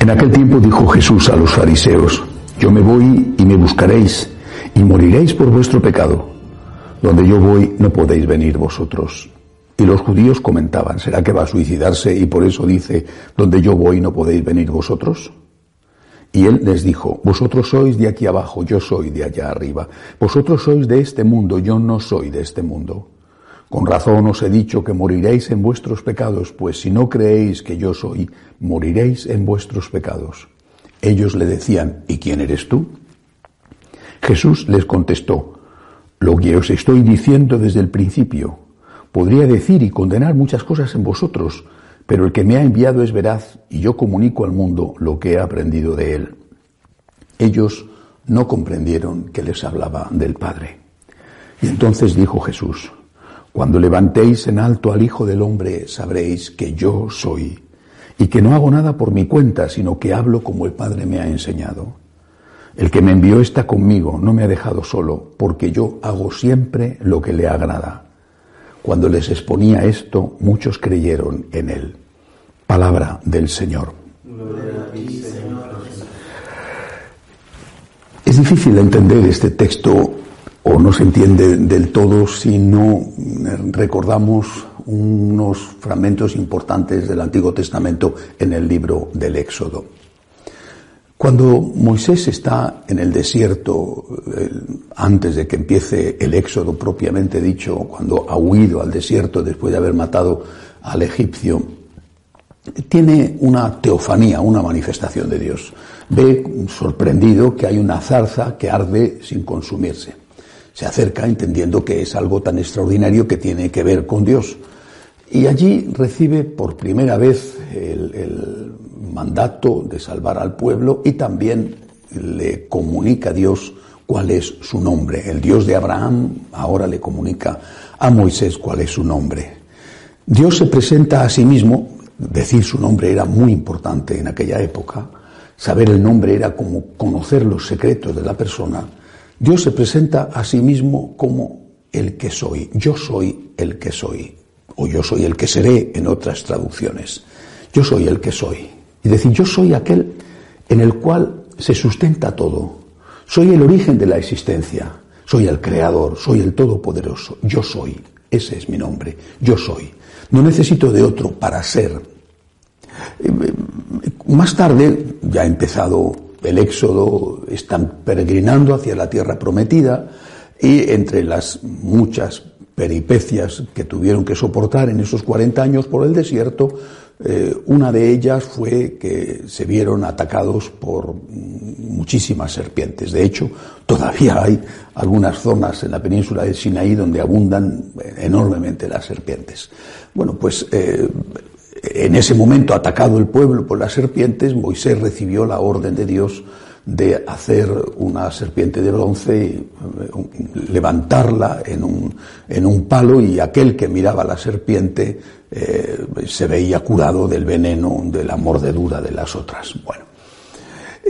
En aquel tiempo dijo Jesús a los fariseos, yo me voy y me buscaréis y moriréis por vuestro pecado. Donde yo voy no podéis venir vosotros. Y los judíos comentaban, ¿será que va a suicidarse y por eso dice, donde yo voy no podéis venir vosotros? Y él les dijo, vosotros sois de aquí abajo, yo soy de allá arriba. Vosotros sois de este mundo, yo no soy de este mundo. Con razón os he dicho que moriréis en vuestros pecados, pues si no creéis que yo soy, moriréis en vuestros pecados. Ellos le decían, ¿y quién eres tú? Jesús les contestó, lo que os estoy diciendo desde el principio. Podría decir y condenar muchas cosas en vosotros, pero el que me ha enviado es veraz y yo comunico al mundo lo que he aprendido de él. Ellos no comprendieron que les hablaba del Padre. Y entonces dijo Jesús, cuando levantéis en alto al Hijo del Hombre sabréis que yo soy y que no hago nada por mi cuenta, sino que hablo como el Padre me ha enseñado. El que me envió está conmigo, no me ha dejado solo, porque yo hago siempre lo que le agrada. Cuando les exponía esto, muchos creyeron en él. Palabra del Señor. Es difícil entender este texto o no se entiende del todo si no recordamos unos fragmentos importantes del Antiguo Testamento en el libro del Éxodo. Cuando Moisés está en el desierto, antes de que empiece el éxodo propiamente dicho, cuando ha huido al desierto después de haber matado al egipcio, tiene una teofanía, una manifestación de Dios. Ve sorprendido que hay una zarza que arde sin consumirse. Se acerca entendiendo que es algo tan extraordinario que tiene que ver con Dios. Y allí recibe por primera vez el, mandato de salvar al pueblo y también le comunica a Dios cuál es su nombre. El Dios de Abraham ahora le comunica a Moisés cuál es su nombre. Dios se presenta a sí mismo, decir su nombre era muy importante en aquella época, saber el nombre era como conocer los secretos de la persona. Dios se presenta a sí mismo como el que soy, yo soy el que soy, o yo soy el que seré en otras traducciones. Yo soy el que soy. Es decir, yo soy aquel en el cual se sustenta todo. Soy el origen de la existencia. Soy el creador, soy el todopoderoso. Yo soy. Ese es mi nombre. Yo soy. No necesito de otro para ser. Más tarde, ya ha empezado el éxodo, están peregrinando hacia la tierra prometida y entre las muchas peripecias que tuvieron que soportar en esos 40 años por el desierto, eh, una de ellas fue que se vieron atacados por muchísimas serpientes. De hecho, todavía hay algunas zonas en la península de Sinaí donde abundan enormemente las serpientes. Bueno, pues eh, en ese momento, atacado el pueblo por las serpientes, Moisés recibió la orden de Dios de hacer una serpiente de bronce, eh, levantarla en un, en un palo y aquel que miraba la serpiente eh, se veía curado del veneno, de la mordedura de las otras. Bueno,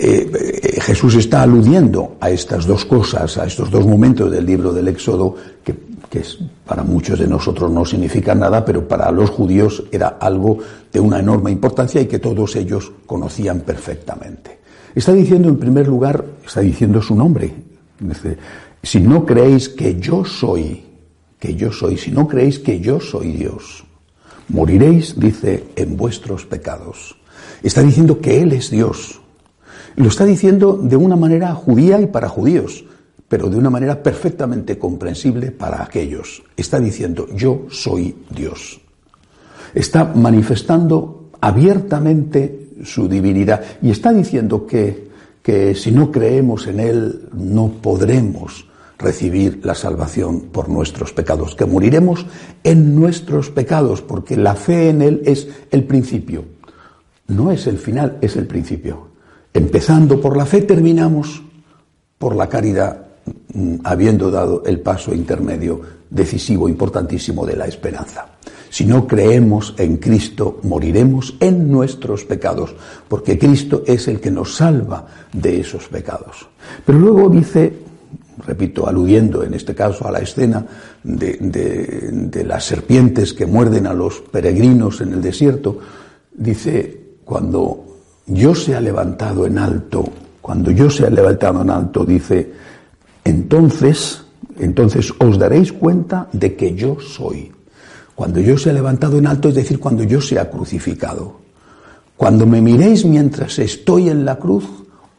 eh, Jesús está aludiendo a estas dos cosas, a estos dos momentos del libro del Éxodo, que, que para muchos de nosotros no significa nada, pero para los judíos era algo de una enorme importancia y que todos ellos conocían perfectamente. Está diciendo en primer lugar, está diciendo su nombre. Dice, si no creéis que yo soy, que yo soy, si no creéis que yo soy Dios, moriréis, dice, en vuestros pecados. Está diciendo que Él es Dios. Lo está diciendo de una manera judía y para judíos, pero de una manera perfectamente comprensible para aquellos. Está diciendo, yo soy Dios. Está manifestando abiertamente su divinidad. Y está diciendo que, que si no creemos en Él no podremos recibir la salvación por nuestros pecados, que moriremos en nuestros pecados, porque la fe en Él es el principio. No es el final, es el principio. Empezando por la fe, terminamos por la caridad, mm, habiendo dado el paso intermedio decisivo, importantísimo de la esperanza. Si no creemos en Cristo, moriremos en nuestros pecados, porque Cristo es el que nos salva de esos pecados. Pero luego dice, repito, aludiendo en este caso a la escena de, las serpientes que muerden a los peregrinos en el desierto, dice, cuando yo se ha levantado en alto, cuando yo se ha levantado en alto, dice, entonces, entonces os daréis cuenta de que yo soy. Cuando yo se ha levantado en alto, es decir, cuando yo se ha crucificado. Cuando me miréis mientras estoy en la cruz,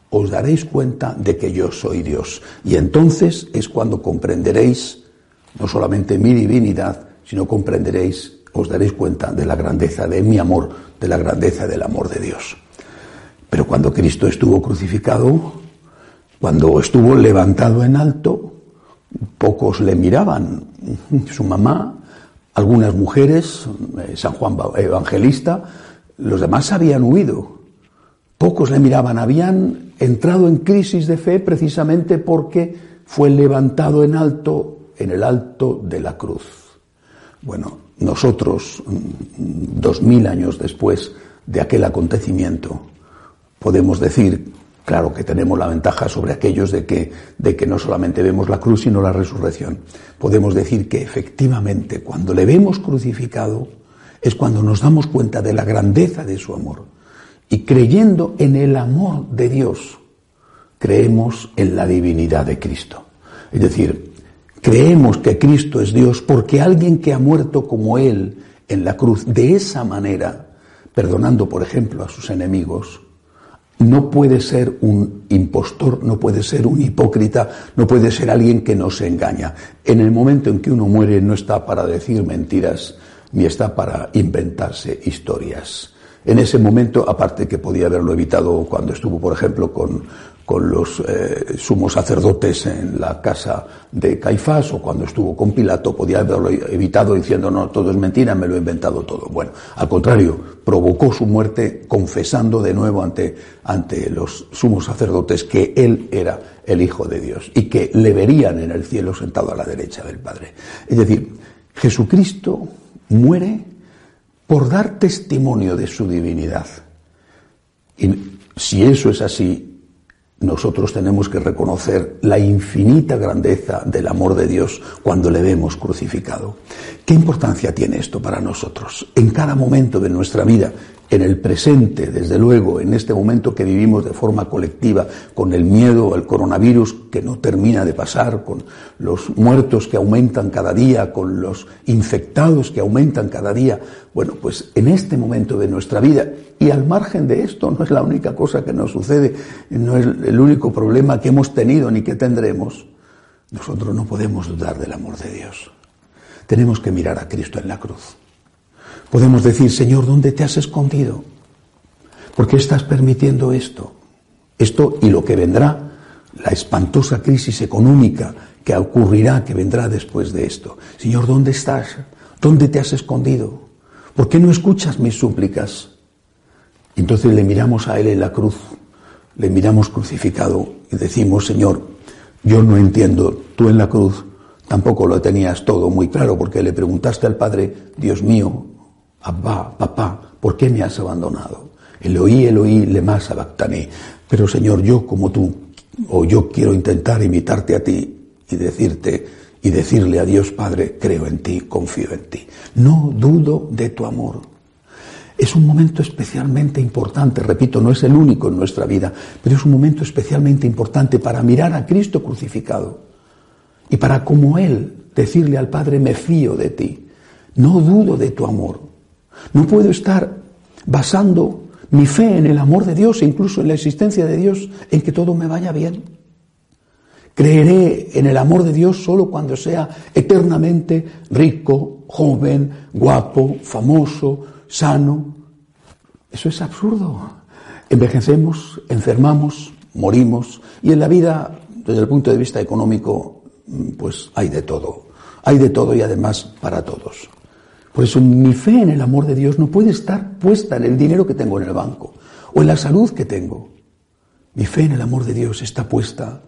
os daréis cuenta de que yo soy Dios. Y entonces es cuando comprenderéis no solamente mi divinidad, sino comprenderéis, os daréis cuenta de la grandeza de mi amor, de la grandeza del amor de Dios. Pero cuando Cristo estuvo crucificado, cuando estuvo levantado en alto, pocos le miraban. Su mamá, algunas mujeres, eh, San Juan Evangelista, los demás habían huido. Pocos le miraban, habían entrado en crisis de fe precisamente porque fue levantado en alto, en el alto de la cruz. Bueno, nosotros, mm, dos mil años después de aquel acontecimiento, podemos decir, claro que tenemos la ventaja sobre aquellos de que, de que no solamente vemos la cruz, sino la resurrección. Podemos decir que efectivamente, cuando le vemos crucificado, es cuando nos damos cuenta de la grandeza de su amor. Y creyendo en el amor de Dios, creemos en la divinidad de Cristo. Es decir, creemos que Cristo es Dios porque alguien que ha muerto como Él en la cruz de esa manera, perdonando por ejemplo a sus enemigos, no puede ser un impostor, no puede ser un hipócrita, no puede ser alguien que nos engaña. En el momento en que uno muere no está para decir mentiras, ni está para inventarse historias. En ese momento, aparte que podía haberlo evitado cuando estuvo, por ejemplo, con, con los eh, sumos sacerdotes en la casa de Caifás o cuando estuvo con Pilato, podía haberlo evitado diciendo no, todo es mentira, me lo he inventado todo. Bueno, al contrario, provocó su muerte confesando de nuevo ante, ante los sumos sacerdotes que él era el Hijo de Dios y que le verían en el cielo sentado a la derecha del Padre. Es decir, Jesucristo muere por dar testimonio de su divinidad. Y si eso es así, nosotros tenemos que reconocer la infinita grandeza del amor de Dios cuando le vemos crucificado. ¿Qué importancia tiene esto para nosotros? En cada momento de nuestra vida, en el presente, desde luego, en este momento que vivimos de forma colectiva, con el miedo al coronavirus que no termina de pasar, con los muertos que aumentan cada día, con los infectados que aumentan cada día, bueno, pues en este momento de nuestra vida, y al margen de esto, no es la única cosa que nos sucede, no es el único problema que hemos tenido ni que tendremos, nosotros no podemos dudar del amor de Dios. Tenemos que mirar a Cristo en la cruz. Podemos decir, Señor, ¿dónde te has escondido? ¿Por qué estás permitiendo esto? Esto y lo que vendrá, la espantosa crisis económica que ocurrirá, que vendrá después de esto. Señor, ¿dónde estás? ¿Dónde te has escondido? ¿Por qué no escuchas mis súplicas? Entonces le miramos a Él en la cruz, le miramos crucificado y decimos, Señor, yo no entiendo, tú en la cruz tampoco lo tenías todo muy claro porque le preguntaste al Padre, Dios mío, Abba, papá, ¿por qué me has abandonado? El oí, el oí, le más abactané. Pero Señor, yo como tú, o yo quiero intentar imitarte a ti y decirte y decirle a Dios Padre, creo en ti, confío en ti. No dudo de tu amor. Es un momento especialmente importante, repito, no es el único en nuestra vida, pero es un momento especialmente importante para mirar a Cristo crucificado y para como Él decirle al Padre, me fío de ti, no dudo de tu amor, no puedo estar basando mi fe en el amor de Dios e incluso en la existencia de Dios en que todo me vaya bien. Creeré en el amor de Dios solo cuando sea eternamente rico, joven, guapo, famoso, sano. Eso es absurdo. Envejecemos, enfermamos, morimos y en la vida, desde el punto de vista económico, pues hay de todo. Hay de todo y además para todos. Por eso mi fe en el amor de Dios no puede estar puesta en el dinero que tengo en el banco o en la salud que tengo. Mi fe en el amor de Dios está puesta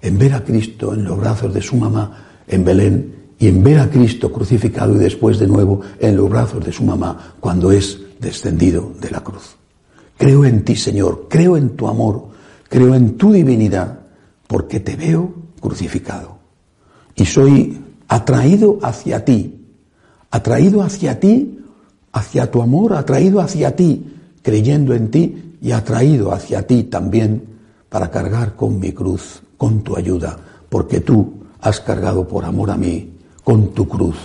en ver a Cristo en los brazos de su mamá en Belén y en ver a Cristo crucificado y después de nuevo en los brazos de su mamá cuando es descendido de la cruz. Creo en ti, Señor, creo en tu amor, creo en tu divinidad, porque te veo crucificado. Y soy atraído hacia ti atraído hacia ti, hacia tu amor, atraído hacia ti, creyendo en ti y atraído hacia ti también para cargar con mi cruz, con tu ayuda, porque tú has cargado por amor a mí con tu cruz.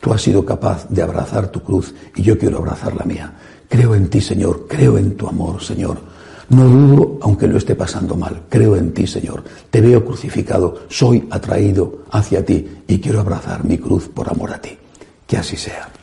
Tú has sido capaz de abrazar tu cruz y yo quiero abrazar la mía. Creo en ti, Señor, creo en tu amor, Señor. No dudo, aunque lo esté pasando mal, creo en ti, Señor. Te veo crucificado, soy atraído hacia ti y quiero abrazar mi cruz por amor a ti. Que así sea.